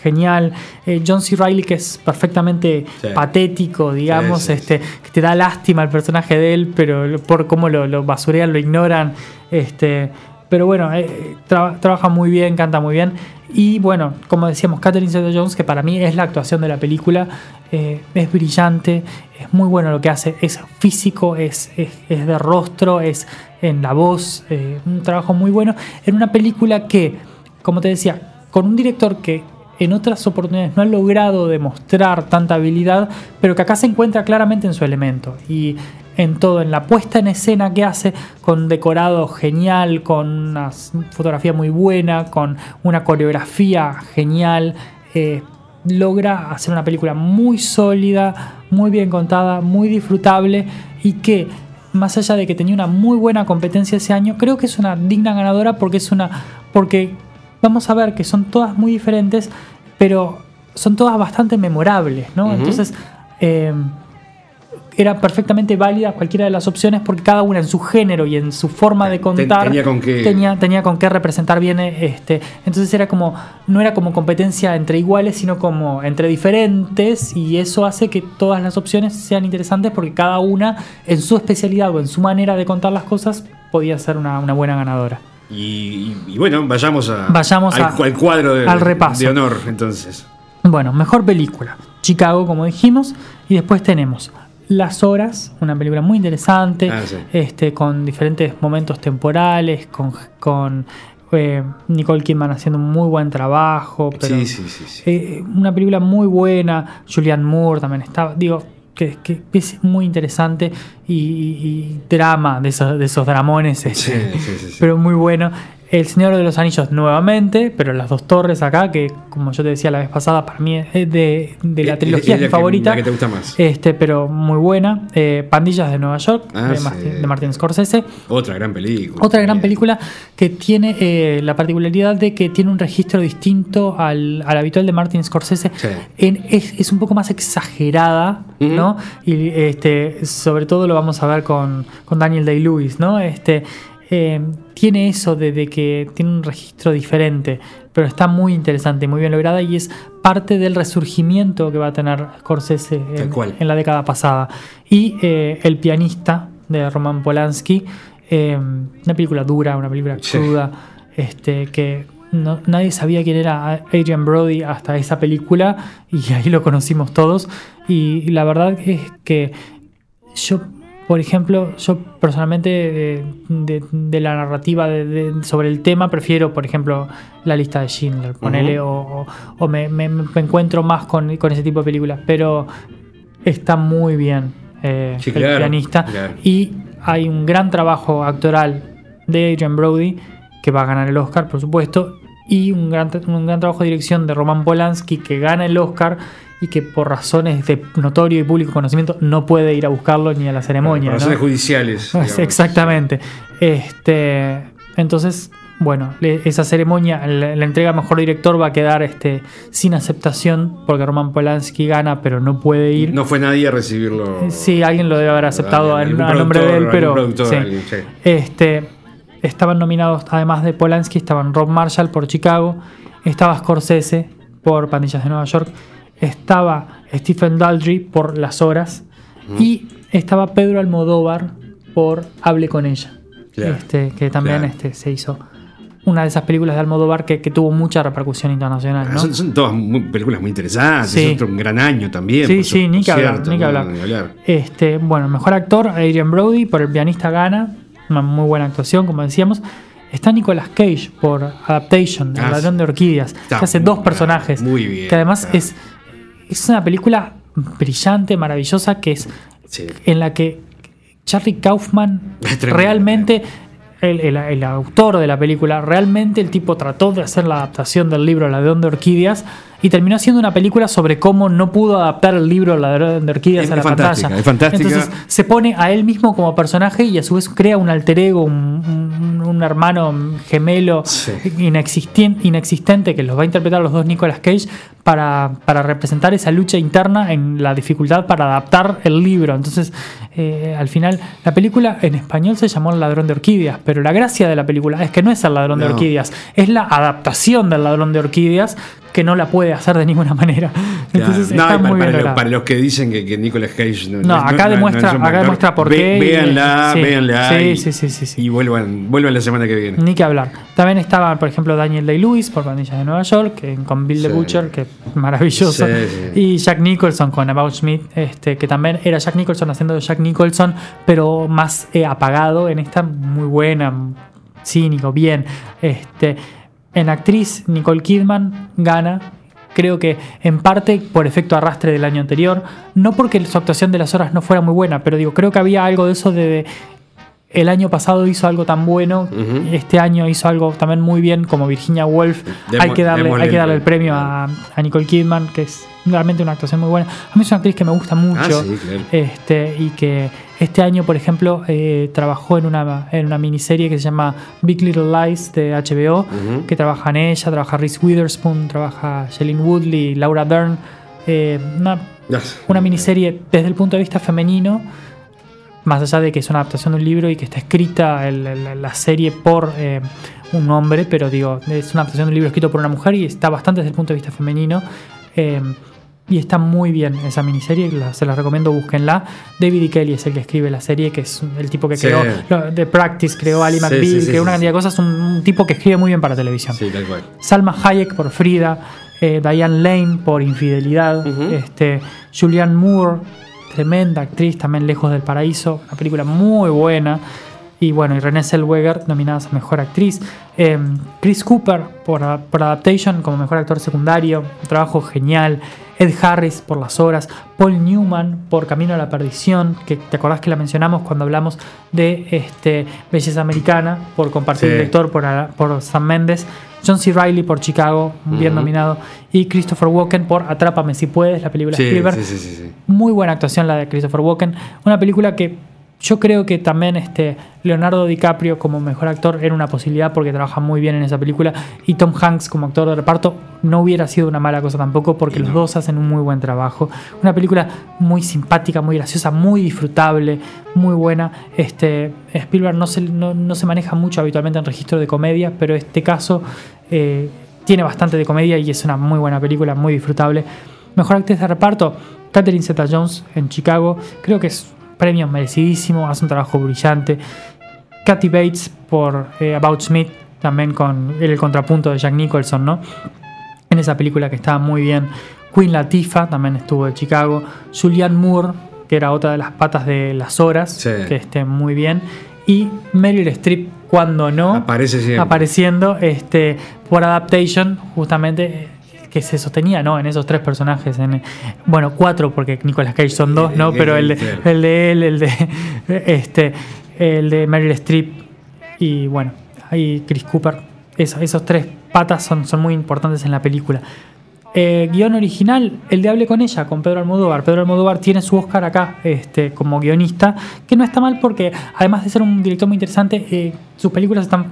genial. Eh, John C. Reilly, que es perfectamente Sí. patético, digamos, Sí, sí, este, que te da lástima el personaje de él, pero por cómo lo, lo basurean, lo ignoran. Este, pero bueno, eh, tra- trabaja muy bien, canta muy bien. Y bueno, como decíamos, Catherine Zeta Jones, que para mí es la actuación de la película, eh, es brillante, es muy bueno lo que hace, es físico, es, es, es de rostro, es en la voz, eh, un trabajo muy bueno. En una película que, como te decía, con un director que en otras oportunidades no ha logrado demostrar tanta habilidad, pero que acá se encuentra claramente en su elemento. Y en todo, en la puesta en escena que hace, con decorado genial, con una fotografía muy buena, con una coreografía genial, eh, logra hacer una película muy sólida, muy bien contada, muy disfrutable y que más allá de que tenía una muy buena competencia ese año, creo que es una digna ganadora porque es una porque vamos a ver que son todas muy diferentes, pero son todas bastante memorables, ¿no? Entonces eh, era perfectamente válida cualquiera de las opciones porque cada una en su género y en su forma de contar tenía con qué- tenía, tenía con qué representar bien este entonces era como no era como competencia entre iguales sino como entre diferentes y eso hace que todas las opciones sean interesantes porque cada una en su especialidad o en su manera de contar las cosas podía ser una, una buena ganadora Y, y- y bueno, vayamos, a, Vayamos al, a- al cuadro de, al repaso. de honor, entonces. Bueno, mejor película. Chicago, como dijimos. Y después tenemos Las Horas, una película muy interesante, Ah, sí. este, con diferentes momentos temporales, con, con eh, Nicole Kidman haciendo un muy buen trabajo. Pero, Sí, sí, sí, sí. eh, una película muy buena. Julianne Moore también estaba. Digo, que, que es muy interesante y, y- y drama de esos, de esos dramones. este, Sí, sí, sí, sí. pero muy bueno. El Señor de los Anillos nuevamente, pero las dos torres acá, que como yo te decía la vez pasada, para mí es de, de la trilogía es mi favorita. la que te gusta más. Este, pero muy buena. Eh, Pandillas de Nueva York, Ah, de, sí. Martin, de Martin Scorsese. Otra gran película. Otra gran película que tiene eh, la particularidad de que tiene un registro distinto al, al habitual de Martin Scorsese. Sí. En- es, es un poco más exagerada. ¿no? Y este, sobre todo lo vamos a ver con, con Daniel Day-Lewis, ¿no? Este, eh, tiene eso de, de que tiene un registro diferente, pero está muy interesante, muy bien lograda y es parte del resurgimiento que va a tener Scorsese en, la década pasada. Y eh, El pianista de Roman Polanski, eh, una película dura, una película Sí. cruda, este, que no- nadie sabía quién era Adrian Brody hasta esa película y ahí lo conocimos todos. Y, y la verdad es que yo, por ejemplo, yo personalmente de, de- de la narrativa de- sobre el tema prefiero, por ejemplo, la lista de Schindler, ponele, o, o- o me, me- me encuentro más con, con ese tipo de películas, pero está muy bien eh, Sí, el claro, pianista. claro. Y hay un gran trabajo actoral de Adrian Brody, que va a ganar el Oscar, por supuesto, y un gran, un gran trabajo de dirección de Roman Polanski, que gana el Oscar y que por razones de notorio y público conocimiento no puede ir a buscarlo ni a la ceremonia. Por ¿no? razones judiciales. digamos. Exactamente. Este, entonces, bueno, esa ceremonia, la, la entrega mejor director va a quedar este, sin aceptación porque Roman Polanski gana, pero no puede ir. No fue nadie a recibirlo. Sí, alguien lo debe haber aceptado a, nombre de él, pero sí. este estaban nominados además de Polanski, estaban Rob Marshall por Chicago, estaba Scorsese por Pandillas de Nueva York, estaba Stephen Daldry por Las Horas y estaba Pedro Almodóvar por Hable con ella, Claro, este, que también claro. este, se hizo una de esas películas de Almodóvar que, que tuvo mucha repercusión internacional. ¿no? Son, son todas muy- películas muy interesantes. Sí. Es otro un gran año también. Sí, sí, ni que hablar, ni que hablar. Este, bueno, mejor actor, Adrian Brody, por el pianista gana, una muy buena actuación, como decíamos. Está Nicolas Cage por Adaptation, El Ah, ladrón de orquídeas, Está que hace dos personajes. muy bien, Que además es, es una película brillante, maravillosa, que es Sí. en la que Charlie Kaufman realmente, el, el- el autor de la película, realmente el tipo trató de hacer la adaptación del libro El ladrón de orquídeas y terminó haciendo una película sobre cómo no pudo adaptar el libro El ladrón de orquídeas Es- a la fantástica, pantalla. es fantástica. Entonces se pone a él mismo como personaje y a su vez crea un alter ego, un, un- un hermano gemelo Sí. inexistien- inexistente que los va a interpretar los dos Nicolas Cage para, para representar esa lucha interna en la dificultad para adaptar el libro. Entonces, eh, al final, la película en español se llamó El ladrón de orquídeas, pero la gracia de la película es que no es el ladrón de orquídeas, es la adaptación del ladrón de orquídeas que no la puede hacer de ninguna manera. Entonces, No, está para, muy bien para los, logrado. para los que dicen que, que Nicolas Cage no, No, acá demuestra- acá actor, demuestra por ve- qué y- Véanla, sí. véanla. Sí, y, sí, sí, sí, sí. y vuelvan, vuelvan la semana que viene. Ni que hablar. También estaba, por ejemplo, Daniel Day-Lewis por Pandillas de Nueva York, que, con Bill the. Butcher, que es maravilloso. Sí, sí. Y Jack Nicholson con About Schmidt, este, que también era Jack Nicholson haciendo de Jack Nicholson, pero más eh, apagado en esta muy buena, cínico, bien. Este, en actriz, Nicole Kidman gana. Creo que en parte por efecto arrastre del año anterior, no porque su actuación de las horas no fuera muy buena, pero digo, creo que había algo de eso de, de el año pasado hizo algo tan bueno, este año hizo algo también muy bien como Virginia Woolf. Demo- hay que darle, hay que el darle el premio. premio a, a Nicole Kidman, que es realmente una actuación muy buena. A mí es una actriz que me gusta mucho. Ah, sí, claro. este, y que este año, por ejemplo, eh, trabajó en una, en una miniserie que se llama Big Little Lies de HBO, Ujú. que trabaja en ella, trabaja Reese Witherspoon, trabaja Shailene Woodley, Laura Dern. eh, una una miniserie desde el punto de vista femenino, más allá de que es una adaptación de un libro y que está escrita el- el- la serie por eh, un hombre, pero digo, es una adaptación de un libro escrito por una mujer y está bastante desde el punto de vista femenino. Eh, Y está muy bien esa miniserie, la- se la recomiendo, búsquenla. David E. Kelly es el que escribe la serie, que es el tipo que Sí. creó lo- The Practice, creó Ali Sí, McBeal, sí, sí, creó una sí, cantidad de cosas, un, un tipo que escribe muy bien para televisión. Sí, tal cual. Salma Hayek por Frida, eh, Diane Lane por Infidelidad, este, Julianne Moore, tremenda actriz, también Lejos del Paraíso, una película muy buena. Y bueno, y Renée Zellweger nominadas a Mejor Actriz. Eh, Chris Cooper por, por Adaptation como Mejor Actor Secundario, un trabajo genial. Ed Harris por Las Horas. Paul Newman por Camino a la Perdición, que te acordás que la mencionamos cuando hablamos de este, Belleza Americana, por compartir Sí. director por, por Sam Mendes. John C. Reilly por Chicago, bien nominado. Y Christopher Walken por Atrápame si puedes, la película Sí, Spielberg. sí, sí, sí, sí. Muy buena actuación la de Christopher Walken. Una película que yo creo que también este Leonardo DiCaprio como mejor actor era una posibilidad porque trabaja muy bien en esa película. Y Tom Hanks como actor de reparto no hubiera sido una mala cosa tampoco porque los dos hacen un muy buen trabajo. Una película muy simpática, muy graciosa, muy disfrutable, muy buena. Este, Spielberg no se, no, no se maneja mucho habitualmente en registro de comedia, pero este caso eh, tiene bastante de comedia y es una muy buena película, muy disfrutable. Mejor actriz de reparto, Catherine Zeta-Jones en Chicago. Creo que es premio merecidísimo, hace un trabajo brillante. Kathy Bates por eh, About Smith, también con el contrapunto de Jack Nicholson, ¿no? En esa película que estaba muy bien. Queen Latifah también estuvo de Chicago. Julianne Moore, que era otra de las patas de las horas, Sí. que esté muy bien. Y Meryl Streep, cuando no, Aparece siempre. apareciendo este, por Adaptation, justamente que se sostenía ¿no? en esos tres personajes. En, bueno, cuatro, porque Nicolas Cage son dos, ¿no? Pero el de, el de él, el de, este, el de Meryl Streep y bueno, ahí Chris Cooper. Esos, esos tres patas son, son muy importantes en la película. Eh, guion original, El de Hable con ella, con Pedro Almodóvar. Pedro Almodóvar tiene su Oscar acá este, como guionista, que no está mal porque además de ser un director muy interesante, eh, sus películas están,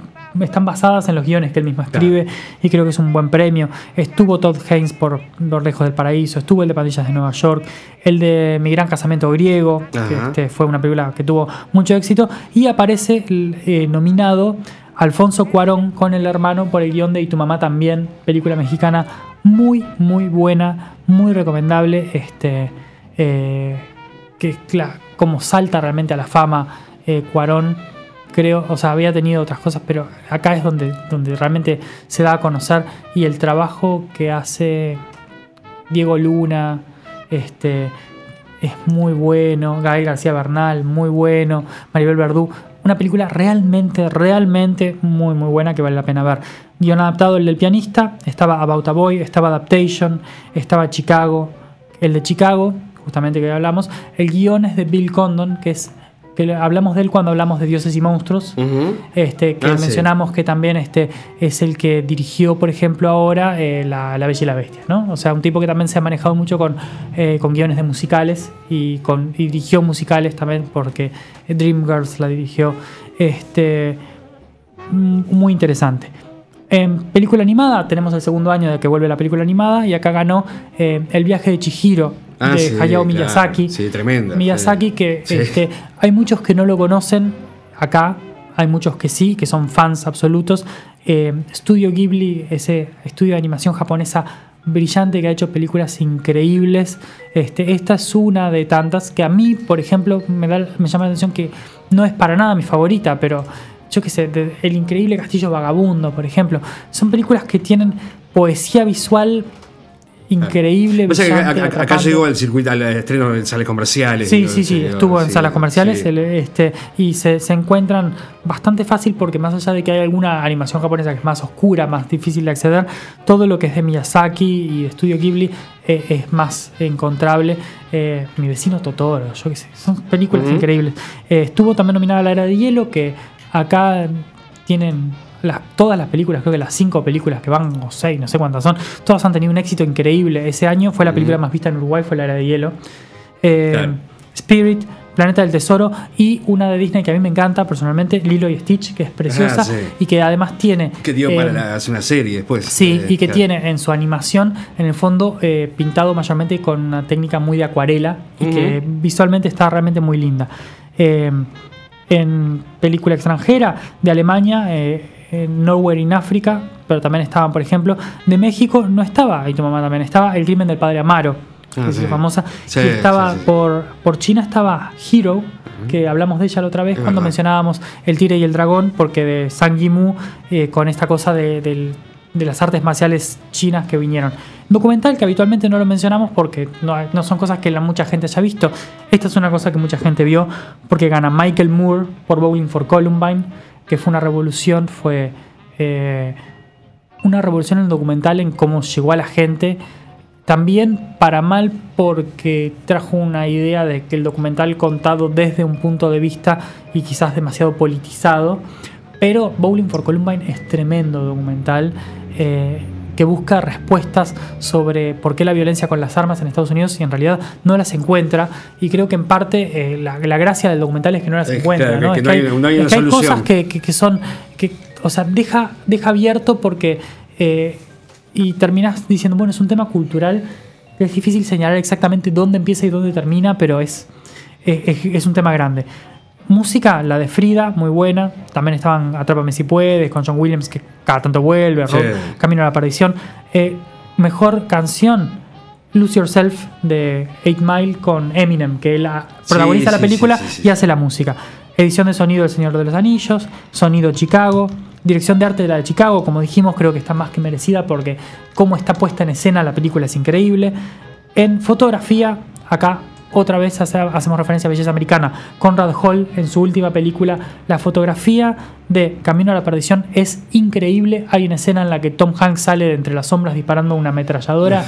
están basadas en los guiones que él mismo escribe y creo que es un buen premio. Estuvo Todd Haynes por Los Lejos del Paraíso, estuvo el de Pandillas de Nueva York, el de Mi Gran Casamiento Griego, que este, fue una película que tuvo mucho éxito, y aparece eh, nominado Alfonso Cuarón con el hermano por el guion de Y tu mamá también, película mexicana muy, muy buena, muy recomendable, este, eh, que como salta realmente a la fama eh, Cuarón, creo, o sea, había tenido otras cosas, pero acá es donde, donde realmente se da a conocer. Y el trabajo que hace Diego Luna, este, es muy bueno, Gael García Bernal, muy bueno, Maribel Verdú, una película realmente, realmente muy, muy buena que vale la pena ver. Guión adaptado, el del pianista, estaba About a Boy, estaba Adaptation, estaba Chicago, el de Chicago, justamente que hablamos, el guion es de Bill Condon, que es que hablamos de él cuando hablamos de dioses y monstruos, este, que Ah, sí. mencionamos que también este, es el que dirigió, por ejemplo, ahora eh, la, la Bella y la Bestia, ¿no? O sea, un tipo que también se ha manejado mucho con, eh, con guiones de musicales y, con, y dirigió musicales también porque Dreamgirls la dirigió. Este, mm, muy interesante. En película animada tenemos el segundo año de que vuelve la película animada y acá ganó eh, El viaje de Chihiro Ah, de sí, Hayao claro. Miyazaki. Sí, tremenda. Miyazaki sí. que este, hay muchos que no lo conocen acá, hay muchos que sí, que son fans absolutos. Eh, Studio Ghibli, ese estudio de animación japonesa brillante que ha hecho películas increíbles. Este, esta es una de tantas que a mí, por ejemplo, me, da, me llama la atención que no es para nada mi favorita, pero yo qué sé, de- El Increíble Castillo Vagabundo, por ejemplo, son películas que tienen poesía visual increíble. Pasa que brillante, acá, acá llegó al circuito, al estreno en sales comerciales. Sí, sí, sí, estuvo en sí, salas comerciales sí. el- este, y se, se encuentran bastante fácil porque más allá de que hay alguna animación japonesa que es más oscura, más difícil de acceder, todo lo que es de Miyazaki y de Studio Ghibli eh, es más encontrable. Eh, Mi vecino Totoro, yo qué sé, son películas increíbles. Eh, estuvo también nominada la Era de Hielo, que acá tienen todas las películas, creo que las cinco películas que van, o seis, no sé cuántas son, todas han tenido un éxito increíble. Ese año fue la película más vista en Uruguay, fue La Era de Hielo. Eh, Claro. Spirit, Planeta del Tesoro y una de Disney que a mí me encanta personalmente, Lilo y Stitch, que es preciosa Ah, sí. y que además tiene... Que dio eh, para la- hacer una serie después. Sí, Eh, y que claro. tiene en su animación, en el fondo, eh, pintado mayormente con una técnica muy de acuarela y que visualmente está realmente muy linda. Eh, en película extranjera de Alemania, eh, en Nowhere in Africa, pero también estaban, por ejemplo, de México no estaba, y tu mamá también estaba, El crimen del padre Amaro. Ah, que es sí. famosa. Sí, y estaba sí. Por, por China estaba Hero, que hablamos de ella la otra vez Es cuando verdad. mencionábamos El Tigre y el Dragón, porque de Sang Yimou, eh, con esta cosa de, del- de las artes marciales chinas que vinieron. Documental que habitualmente no lo mencionamos porque no, no son cosas que la mucha gente haya visto. Esta es una cosa que mucha gente vio porque gana Michael Moore por Bowling for Columbine, que fue una revolución, fue eh, una revolución en el documental en cómo llegó a la gente. También para mal porque trajo una idea de que el documental contado desde un punto de vista y quizás demasiado politizado. Pero Bowling for Columbine es tremendo documental eh, que busca respuestas sobre por qué la violencia con las armas en Estados Unidos y en realidad no las encuentra. Y creo que en parte eh, la, la gracia del documental es que no las Es encuentra. claro, ¿no? que Es no que hay- no hay es una que hay cosas que, que- son. Que, o sea, deja, deja abierto porque. eh, y terminas diciendo, bueno, es un tema cultural. Es difícil señalar exactamente dónde empieza y dónde termina, pero es- es un tema grande. Música, la de Frida, muy buena. También estaban Atrápame si puedes, con John Williams, que cada tanto vuelve, Sí. Rock, Camino a la Perdición. Eh, mejor canción, Lose Yourself de 8 Mile con Eminem, que él protagoniza la sí, película y hace la música. Edición de sonido del Señor de los Anillos, sonido Chicago, dirección de arte de la de Chicago, como dijimos, creo que está más que merecida porque cómo está puesta en escena la película es increíble. En fotografía, acá otra vez hace- hacemos referencia a Belleza Americana. Conrad Hall, en su última película, la fotografía de Camino a la Perdición es increíble. Hay una escena en la que Tom Hanks sale de entre las sombras disparando una ametralladora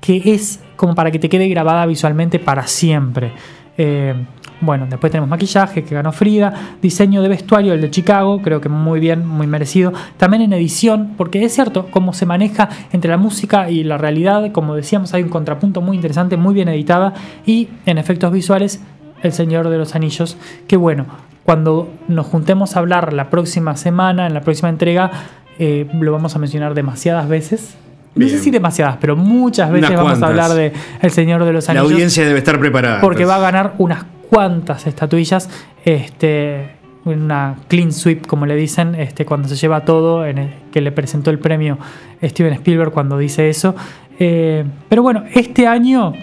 que es como para que te quede grabada visualmente para siempre. Eh, bueno, después tenemos maquillaje que ganó Frida, diseño de vestuario, el de Chicago, creo que muy bien, muy merecido. También en edición, porque es cierto cómo se maneja entre la música y la realidad, como decíamos, hay un contrapunto muy interesante, muy bien editada. Y en efectos visuales, El Señor de los Anillos, que bueno, cuando nos juntemos a hablar la próxima semana, en la próxima entrega, eh, lo vamos a mencionar demasiadas veces. No sé si demasiadas, pero muchas veces Unas vamos a hablar de El Señor de los La Anillos. audiencia debe estar preparada. Porque va a ganar unas cuantas estatuillas. Este, una clean sweep, como le dicen, este, cuando se lleva todo, en el, que le presentó el premio Steven Spielberg cuando dice eso. Eh, pero bueno, este año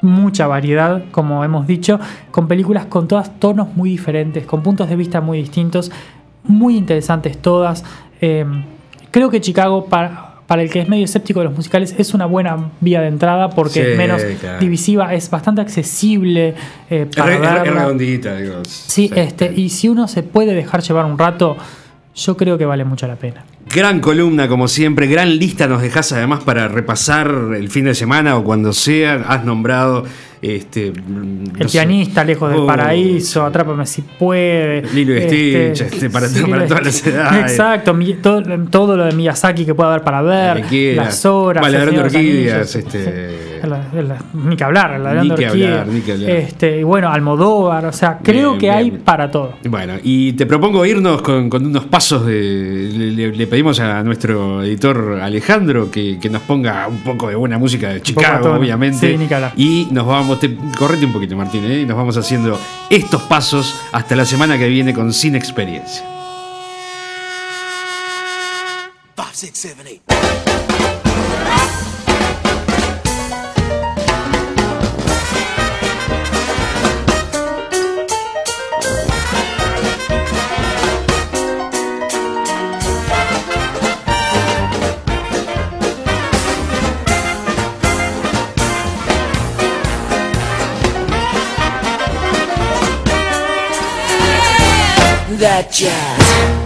mucha variedad, como hemos dicho, con películas con todas tonos muy diferentes, con puntos de vista muy distintos, muy interesantes todas. Eh, creo que Chicago, para, para el que es medio escéptico de los musicales, es una buena vía de entrada porque Sí, es menos claro. divisiva, es bastante accesible eh, Es, para es re- es verla. redondita, digo. Sí, este, y si uno se puede dejar llevar un rato, yo creo que vale mucho la pena. Gran columna, como siempre. Gran lista nos dejas además para repasar el fin de semana o cuando sea. Has nombrado. Este, El pianista, lejos del Oh, paraíso, Atrápame si puede. Lilo y Stitch, este, para- para Lilo y todas las edades. Exacto, todo, todo lo de Miyazaki que pueda haber para ver, las horas. Vale, El Ladrón de Orquídeas, este- la- la- ni que hablar, ladrón Ni que orquídeas. hablar, ni que hablar. Este, y bueno, Almodóvar, o sea, creo Bien, que bien, hay para todo. Bueno, y te propongo irnos con, con unos pasos de. Le, pedimos a nuestro editor Alejandro que, que nos ponga un poco de buena música de Chicago, obviamente. Sí, ni que hablar. y nos correte un poquito, Martín, ¿eh? y nos vamos haciendo estos pasos hasta la semana que viene con Sin Experiencia. Five, six, seven, eight. That jazz.